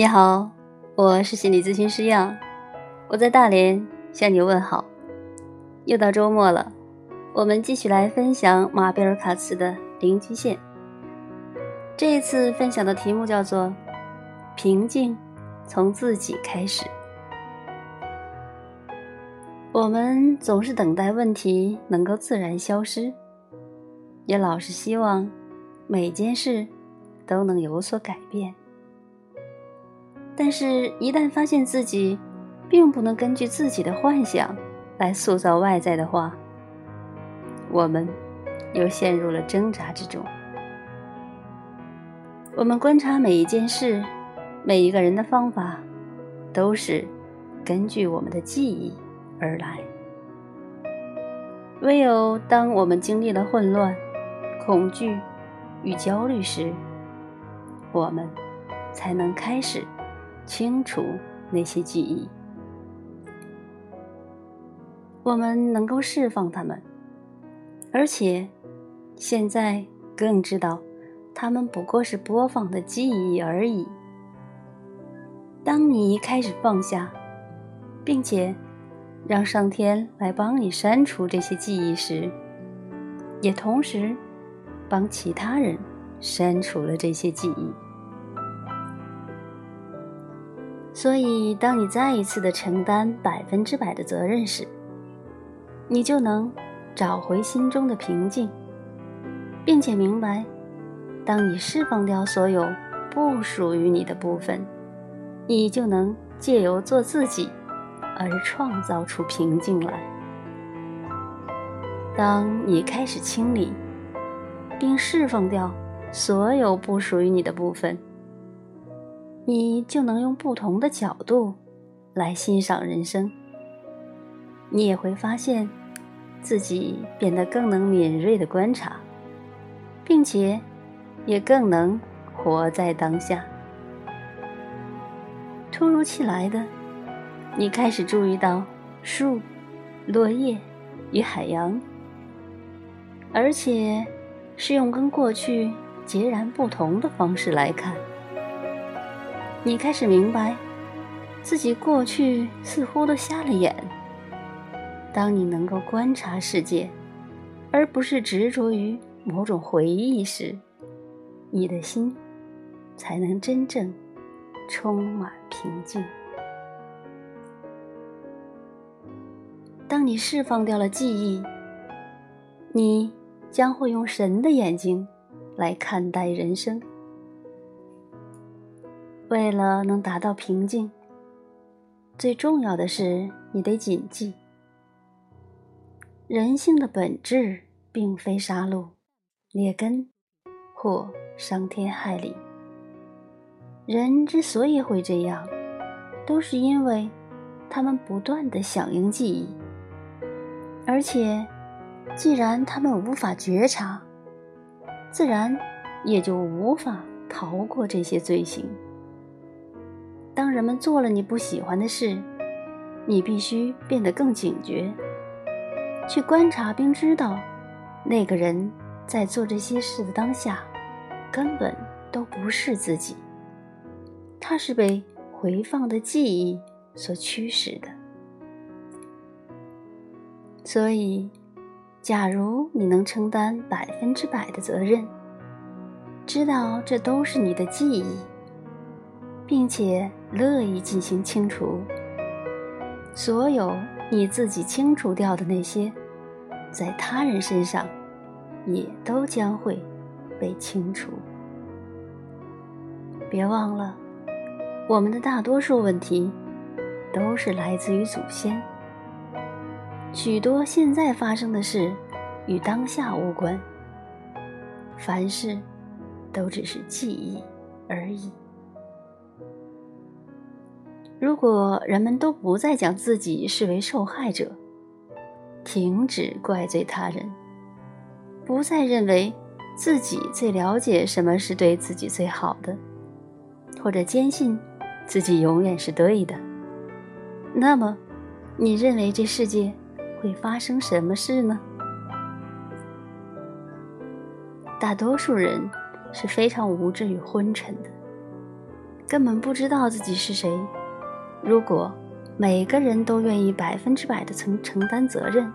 你好，我是心理咨询师杨，我在大连向你问好。又到周末了，我们继续来分享马贝尔卡茨的《零局限》。这一次分享的题目叫做“平静从自己开始”。我们总是等待问题能够自然消失，也老是希望每件事都能有所改变。但是，一旦发现自己并不能根据自己的幻想来塑造外在的话，我们又陷入了挣扎之中。我们观察每一件事、每一个人的方法，都是根据我们的记忆而来。唯有当我们经历了混乱、恐惧与焦虑时，我们才能开始。清除那些记忆，我们能够释放它们，而且现在更知道，它们不过是播放的记忆而已。当你开始放下，并且让上天来帮你删除这些记忆时，也同时帮其他人删除了这些记忆。所以，当你再一次的承担百分之百的责任时，你就能找回心中的平静，并且明白，当你释放掉所有不属于你的部分，你就能借由做自己而创造出平静来。当你开始清理并释放掉所有不属于你的部分。你就能用不同的角度来欣赏人生，你也会发现自己变得更能敏锐的观察，并且也更能活在当下。突如其来的，你开始注意到树、落叶与海洋，而且是用跟过去截然不同的方式来看。你开始明白，自己过去似乎都瞎了眼。当你能够观察世界，而不是执着于某种回忆时，你的心才能真正充满平静。当你释放掉了记忆，你将会用神的眼睛来看待人生。为了能达到平静，最重要的是你得谨记：人性的本质并非杀戮、劣根或伤天害理。人之所以会这样，都是因为他们不断的响应记忆，而且既然他们无法觉察，自然也就无法逃过这些罪行。当人们做了你不喜欢的事，你必须变得更警觉，去观察并知道，那个人在做这些事的当下，根本都不是自己，他是被回放的记忆所驱使的。所以，假如你能承担百分之百的责任，知道这都是你的记忆。并且乐意进行清除，所有你自己清除掉的那些，在他人身上，也都将会被清除。别忘了，我们的大多数问题，都是来自于祖先。许多现在发生的事，与当下无关。凡事，都只是记忆而已。如果人们都不再将自己视为受害者，停止怪罪他人，不再认为自己最了解什么是对自己最好的，或者坚信自己永远是对的，那么，你认为这世界会发生什么事呢？大多数人是非常无知与昏沉的。根本不知道自己是谁。如果每个人都愿意百分之百的承承担责任，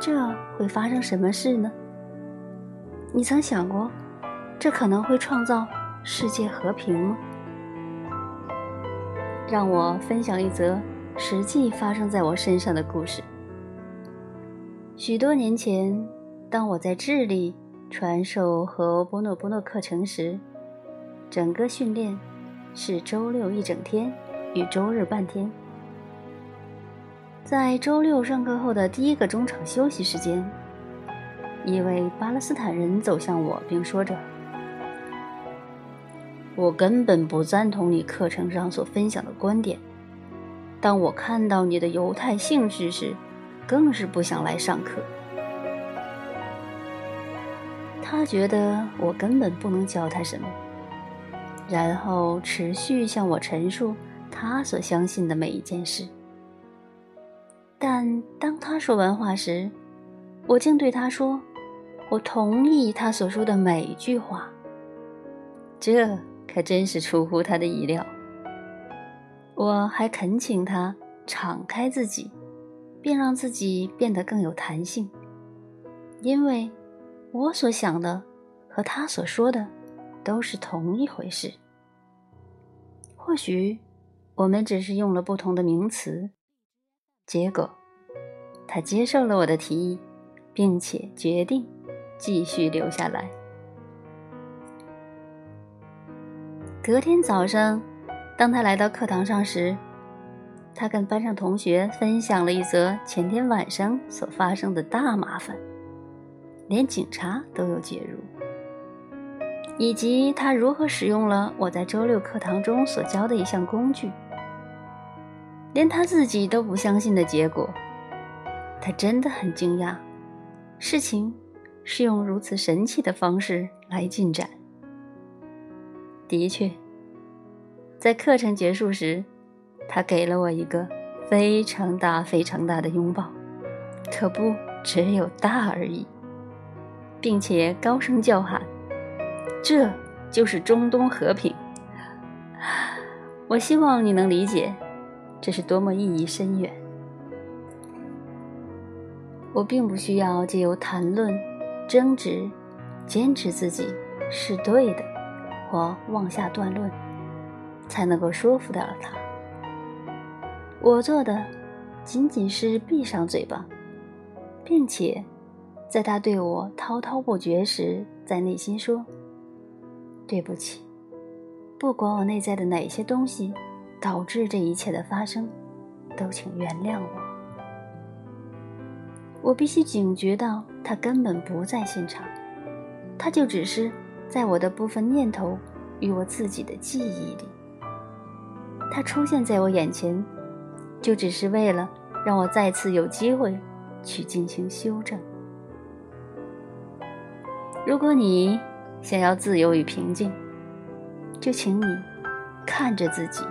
这会发生什么事呢？你曾想过，这可能会创造世界和平吗？让我分享一则实际发生在我身上的故事。许多年前，当我在智利传授和波诺波诺课程时，整个训练是周六一整天与周日半天。在周六上课后的第一个中场休息时间，一位巴勒斯坦人走向我，并说着。我根本不赞同你课程上所分享的观点。当我看到你的犹太姓氏时，更是不想来上课。他觉得我根本不能教他什么，然后持续向我陈述他所相信的每一件事。但当他说完话时，我竟对他说：“我同意他所说的每一句话。”这。可真是出乎他的意料。我还恳请他敞开自己，并让自己变得更有弹性，因为我所想的和他所说的都是同一回事。或许我们只是用了不同的名词。结果，他接受了我的提议，并且决定继续留下来。隔天早上，当他来到课堂上时，他跟班上同学分享了一则前天晚上所发生的大麻烦，连警察都有介入，以及他如何使用了我在周六课堂中所教的一项工具，连他自己都不相信的结果。他真的很惊讶，事情是用如此神奇的方式来进展。的确，在课程结束时，他给了我一个非常大、非常大的拥抱，可不只有大而已，并且高声叫喊：“这就是中东和平！”我希望你能理解，这是多么意义深远。我并不需要借由谈论、争执，坚持自己是对的。或妄下断论，才能够说服得了他。我做的仅仅是闭上嘴巴，并且在他对我滔滔不绝时，在内心说：“对不起，不管我内在的哪些东西导致这一切的发生，都请原谅我。”我必须警觉到他根本不在现场，他就只是。在我的部分念头与我自己的记忆里，他出现在我眼前，就只是为了让我再次有机会去进行修正。如果你想要自由与平静，就请你看着自己，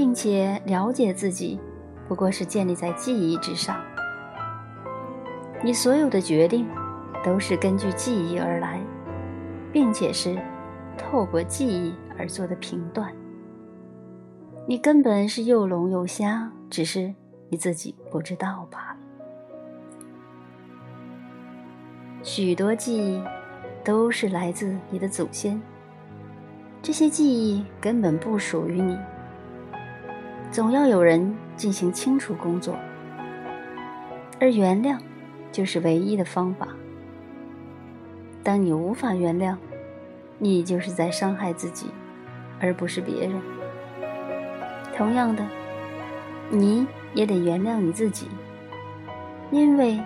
并且了解自己不过是建立在记忆之上。你所有的决定都是根据记忆而来。并且是透过记忆而做的评断，你根本是又聋又瞎，只是你自己不知道罢了。许多记忆都是来自你的祖先，这些记忆根本不属于你。总要有人进行清除工作，而原谅就是唯一的方法。当你无法原谅，你就是在伤害自己，而不是别人。同样的，你也得原谅你自己，因为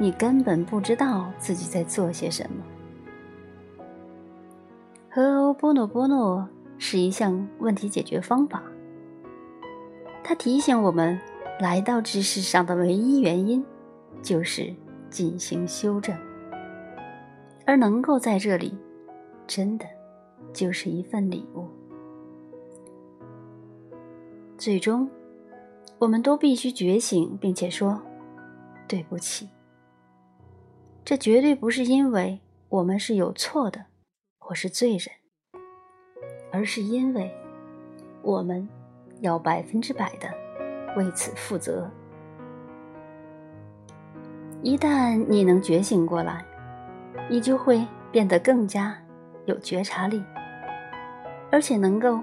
你根本不知道自己在做些什么。和欧波诺波诺是一项问题解决方法，它提醒我们，来到这世上的唯一原因，就是进行修正。而能够在这里，真的就是一份礼物。最终，我们都必须觉醒，并且说对不起。这绝对不是因为我们是有错的，或是罪人，而是因为我们要百分之百的为此负责。一旦你能觉醒过来，你就会变得更加有觉察力，而且能够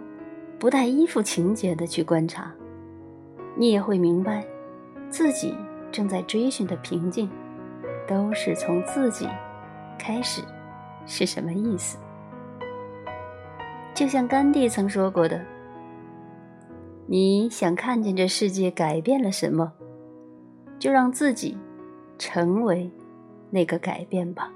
不带依附情节的去观察。你也会明白，自己正在追寻的平静，都是从自己开始，是什么意思？就像甘地曾说过的：“你想看见这世界改变了什么，就让自己成为那个改变吧。”